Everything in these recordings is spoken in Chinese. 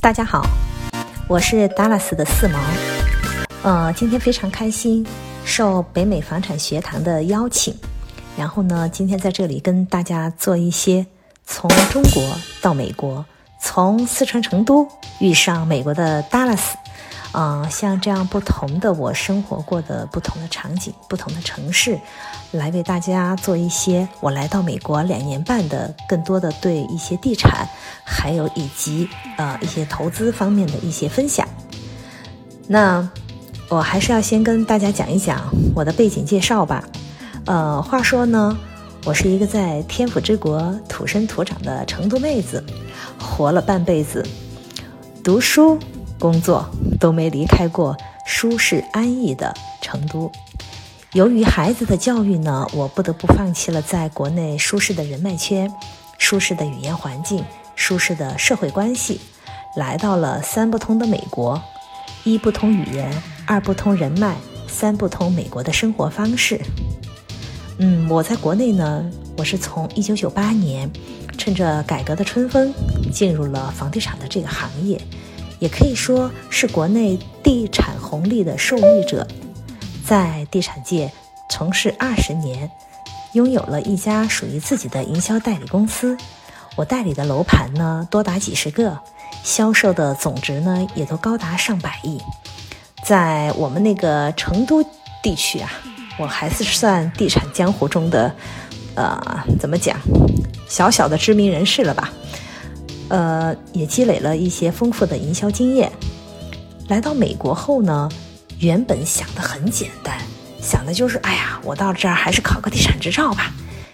大家好，我是达拉斯的四毛。呃，今天非常开心，受北美房产学堂的邀请，然后呢，今天在这里跟大家做一些从中国到美国，从四川成都遇上美国的达拉斯，啊，像这样不同的我生活过的不同的场景、不同的城市，来为大家做一些我来到美国两年半的更多的对一些地产，还有以及呃一些投资方面的一些分享。那我还是要先跟大家讲一讲我的背景介绍吧。呃，话说呢，我是一个在天府之国土生土长的成都妹子，活了半辈子，读书。工作都没离开过舒适安逸的成都。由于孩子的教育呢，我不得不放弃了在国内舒适的人脉圈、舒适的语言环境、舒适的社会关系，来到了三不通的美国。一不通语言，二不通人脉，三不通美国的生活方式。嗯，我在国内呢，我是从一九九八年趁着改革的春风进入了房地产的这个行业。也可以说是国内地产红利的受益者，在地产界从事二十年，拥有了一家属于自己的营销代理公司。我代理的楼盘呢多达几十个，销售的总值呢也都高达上百亿。在我们那个成都地区啊，我还是算地产江湖中的，呃，怎么讲，小小的知名人士了吧。呃，也积累了一些丰富的营销经验。来到美国后呢，原本想的很简单，想的就是，哎呀，我到这儿还是考个地产执照吧，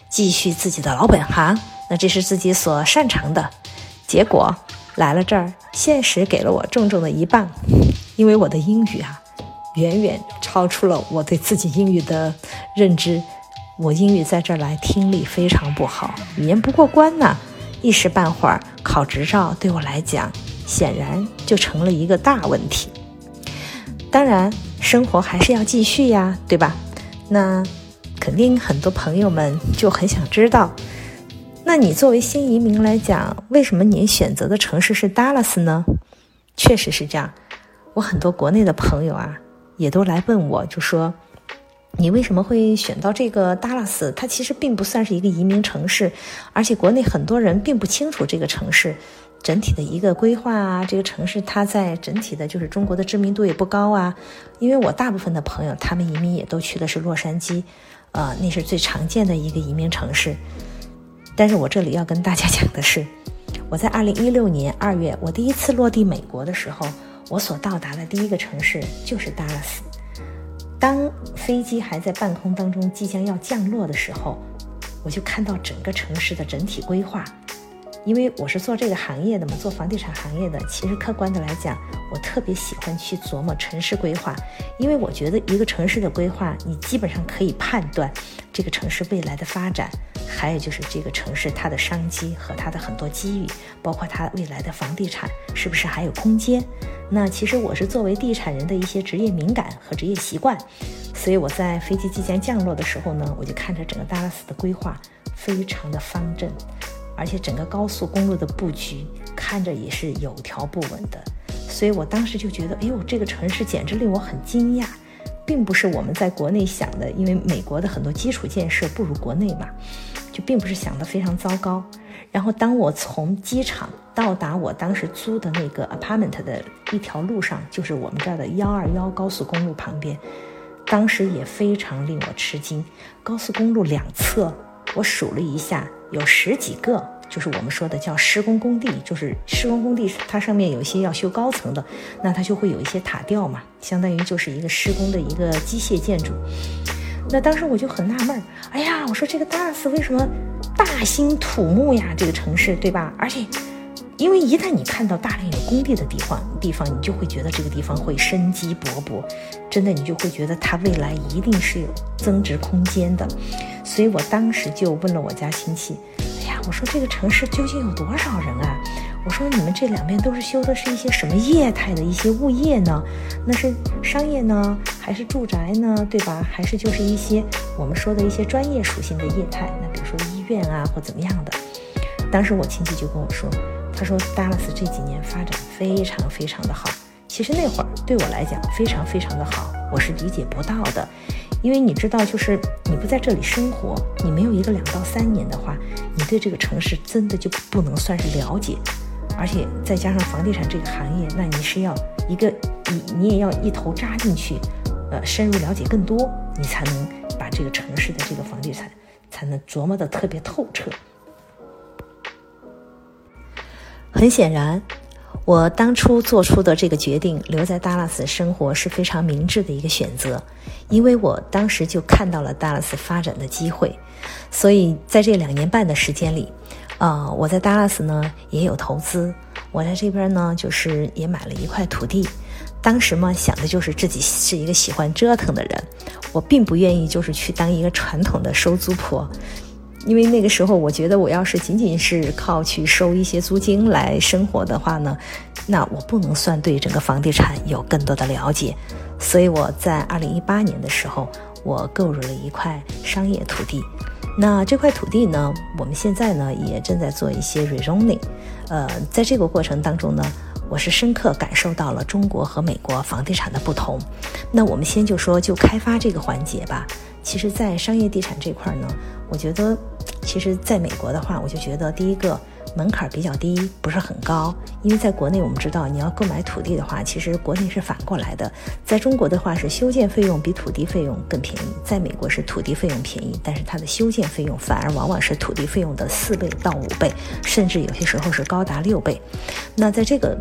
继续自己的老本行，那这是自己所擅长的。结果来了这儿，现实给了我重重的一棒，因为我的英语啊，远远超出了我对自己英语的认知。我英语在这儿来听力非常不好，语言不过关呢。一时半会儿考执照对我来讲，显然就成了一个大问题。当然，生活还是要继续呀，对吧？那肯定很多朋友们就很想知道，那你作为新移民来讲，为什么你选择的城市是 Dallas 呢？确实是这样，我很多国内的朋友啊，也都来问我，就说。你为什么会选到这个达拉斯？它其实并不算是一个移民城市，而且国内很多人并不清楚这个城市整体的一个规划啊。这个城市它在整体的，就是中国的知名度也不高啊。因为我大部分的朋友，他们移民也都去的是洛杉矶，呃，那是最常见的一个移民城市。但是我这里要跟大家讲的是，我在二零一六年二月，我第一次落地美国的时候，我所到达的第一个城市就是达拉斯。当飞机还在半空当中，即将要降落的时候，我就看到整个城市的整体规划。因为我是做这个行业的嘛，做房地产行业的，其实客观的来讲，我特别喜欢去琢磨城市规划，因为我觉得一个城市的规划，你基本上可以判断这个城市未来的发展，还有就是这个城市它的商机和它的很多机遇，包括它未来的房地产是不是还有空间。那其实我是作为地产人的一些职业敏感和职业习惯，所以我在飞机即将降落的时候呢，我就看着整个达拉斯的规划，非常的方正。而且整个高速公路的布局看着也是有条不紊的，所以我当时就觉得，哎呦，这个城市简直令我很惊讶，并不是我们在国内想的，因为美国的很多基础建设不如国内嘛，就并不是想的非常糟糕。然后当我从机场到达我当时租的那个 apartment 的一条路上，就是我们这儿的幺二幺高速公路旁边，当时也非常令我吃惊，高速公路两侧。我数了一下，有十几个，就是我们说的叫施工工地，就是施工工地，它上面有一些要修高层的，那它就会有一些塔吊嘛，相当于就是一个施工的一个机械建筑。那当时我就很纳闷儿，哎呀，我说这个达拉斯为什么大兴土木呀？这个城市对吧？而且。因为一旦你看到大量有工地的地方，地方你就会觉得这个地方会生机勃勃，真的你就会觉得它未来一定是有增值空间的。所以我当时就问了我家亲戚：“哎呀，我说这个城市究竟有多少人啊？我说你们这两边都是修的是一些什么业态的一些物业呢？那是商业呢，还是住宅呢？对吧？还是就是一些我们说的一些专业属性的业态？那比如说医院啊或怎么样的？当时我亲戚就跟我说。”他说达拉斯这几年发展非常非常的好。其实那会儿对我来讲非常非常的好，我是理解不到的，因为你知道，就是你不在这里生活，你没有一个两到三年的话，你对这个城市真的就不能算是了解，而且再加上房地产这个行业，那你是要一个你你也要一头扎进去，呃，深入了解更多，你才能把这个城市的这个房地产才能琢磨的特别透彻。很显然。我当初做出的这个决定，留在达拉斯生活是非常明智的一个选择，因为我当时就看到了达拉斯发展的机会，所以在这两年半的时间里，啊，我在达拉斯呢也有投资，我在这边呢就是也买了一块土地，当时嘛想的就是自己是一个喜欢折腾的人，我并不愿意就是去当一个传统的收租婆。因为那个时候，我觉得我要是仅仅是靠去收一些租金来生活的话呢，那我不能算对整个房地产有更多的了解。所以我在二零一八年的时候，我购入了一块商业土地。那这块土地呢，我们现在呢也正在做一些 rezoning。呃，在这个过程当中呢，我是深刻感受到了中国和美国房地产的不同。那我们先就说就开发这个环节吧。其实，在商业地产这块呢，我觉得。其实，在美国的话，我就觉得第一个门槛比较低，不是很高。因为在国内，我们知道你要购买土地的话，其实国内是反过来的。在中国的话，是修建费用比土地费用更便宜；在美国是土地费用便宜，但是它的修建费用反而往往是土地费用的四倍到五倍，甚至有些时候是高达六倍。那在这个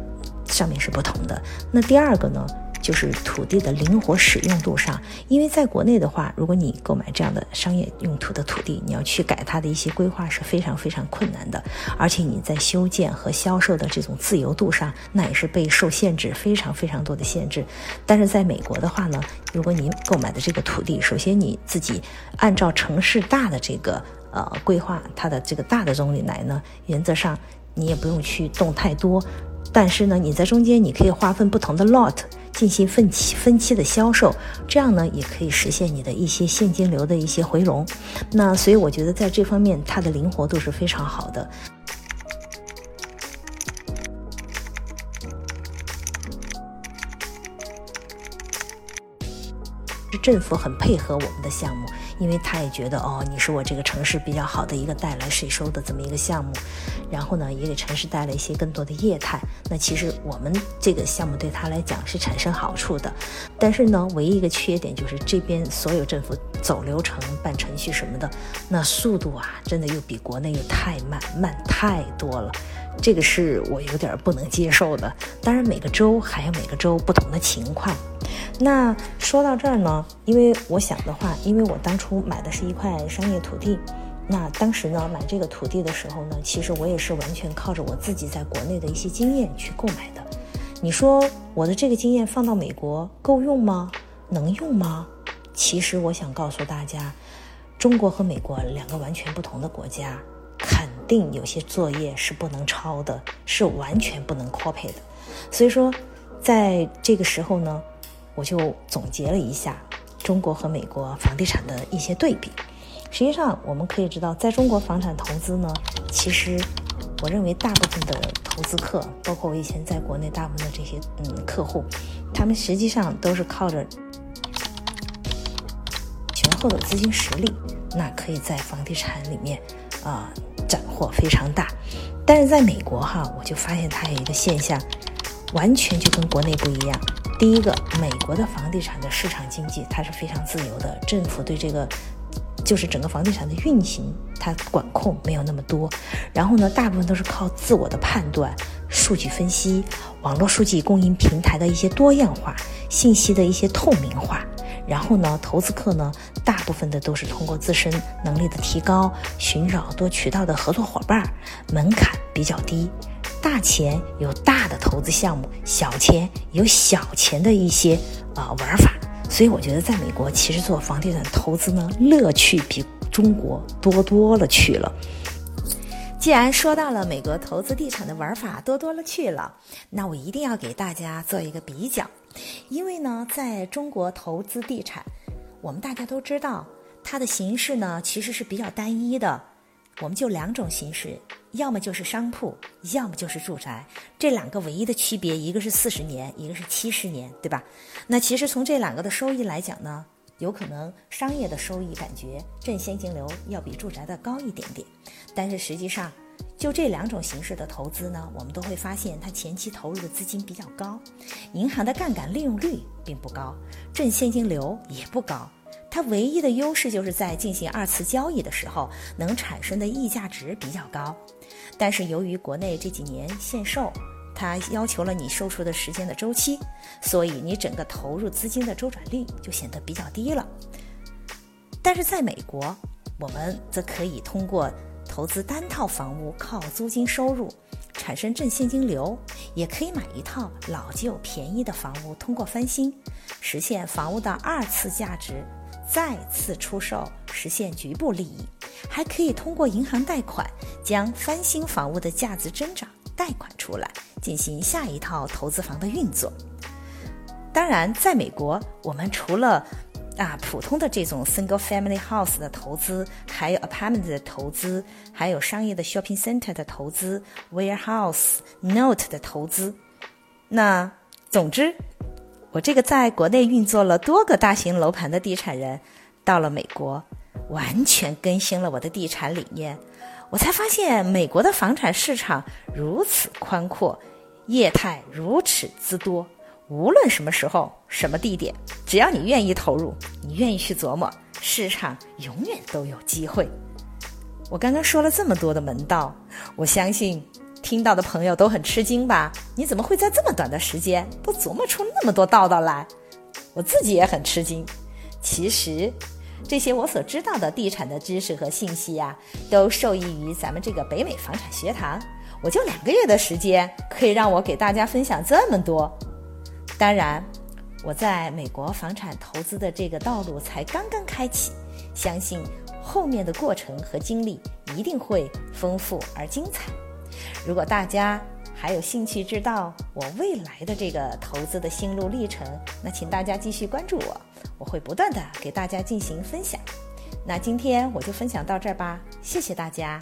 上面是不同的。那第二个呢？就是土地的灵活使用度上，因为在国内的话，如果你购买这样的商业用途的土地，你要去改它的一些规划是非常非常困难的，而且你在修建和销售的这种自由度上，那也是被受限制，非常非常多的限制。但是在美国的话呢，如果您购买的这个土地，首先你自己按照城市大的这个呃规划，它的这个大的总理来呢，原则上你也不用去动太多，但是呢，你在中间你可以划分不同的 lot。进行分期分期的销售，这样呢也可以实现你的一些现金流的一些回笼。那所以我觉得在这方面它的灵活度是非常好的。政府很配合我们的项目，因为他也觉得哦，你是我这个城市比较好的一个带来税收的这么一个项目，然后呢，也给城市带来一些更多的业态。那其实我们这个项目对他来讲是产生好处的，但是呢，唯一一个缺点就是这边所有政府走流程、办程序什么的，那速度啊，真的又比国内又太慢，慢太多了。这个是我有点不能接受的。当然，每个州还有每个州不同的情况。那说到这儿呢，因为我想的话，因为我当初买的是一块商业土地，那当时呢买这个土地的时候呢，其实我也是完全靠着我自己在国内的一些经验去购买的。你说我的这个经验放到美国够用吗？能用吗？其实我想告诉大家，中国和美国两个完全不同的国家，肯定有些作业是不能抄的，是完全不能 copy 的。所以说，在这个时候呢。我就总结了一下中国和美国房地产的一些对比。实际上，我们可以知道，在中国房产投资呢，其实我认为大部分的投资客，包括我以前在国内大部分的这些嗯客户，他们实际上都是靠着雄厚的资金实力，那可以在房地产里面啊斩获非常大。但是在美国哈，我就发现它有一个现象，完全就跟国内不一样。第一个，美国的房地产的市场经济它是非常自由的，政府对这个就是整个房地产的运行，它管控没有那么多。然后呢，大部分都是靠自我的判断、数据分析、网络数据供应平台的一些多样化、信息的一些透明化。然后呢，投资客呢，大部分的都是通过自身能力的提高，寻找多渠道的合作伙伴，门槛比较低。大钱有大的投资项目，小钱有小钱的一些啊玩法，所以我觉得在美国其实做房地产投资呢，乐趣比中国多多了去了。既然说到了美国投资地产的玩法多多了去了，那我一定要给大家做一个比较，因为呢，在中国投资地产，我们大家都知道它的形式呢其实是比较单一的。我们就两种形式，要么就是商铺，要么就是住宅。这两个唯一的区别，一个是四十年，一个是七十年，对吧？那其实从这两个的收益来讲呢，有可能商业的收益感觉正现金流要比住宅的高一点点，但是实际上。就这两种形式的投资呢，我们都会发现它前期投入的资金比较高，银行的杠杆利用率并不高，正现金流也不高。它唯一的优势就是在进行二次交易的时候能产生的溢价值比较高。但是由于国内这几年限售，它要求了你售出的时间的周期，所以你整个投入资金的周转率就显得比较低了。但是在美国，我们则可以通过。投资单套房屋靠租金收入产生正现金流，也可以买一套老旧便宜的房屋，通过翻新实现房屋的二次价值，再次出售实现局部利益，还可以通过银行贷款将翻新房屋的价值增长贷款出来，进行下一套投资房的运作。当然，在美国，我们除了啊，普通的这种 single family house 的投资，还有 apartment 的投资，还有商业的 shopping center 的投资，warehouse note 的投资。那总之，我这个在国内运作了多个大型楼盘的地产人，到了美国，完全更新了我的地产理念。我才发现，美国的房产市场如此宽阔，业态如此之多。无论什么时候、什么地点，只要你愿意投入，你愿意去琢磨，市场永远都有机会。我刚刚说了这么多的门道，我相信听到的朋友都很吃惊吧？你怎么会在这么短的时间都琢磨出那么多道道来？我自己也很吃惊。其实，这些我所知道的地产的知识和信息呀，都受益于咱们这个北美房产学堂。我就两个月的时间，可以让我给大家分享这么多。当然，我在美国房产投资的这个道路才刚刚开启，相信后面的过程和经历一定会丰富而精彩。如果大家还有兴趣知道我未来的这个投资的心路历程，那请大家继续关注我，我会不断的给大家进行分享。那今天我就分享到这儿吧，谢谢大家。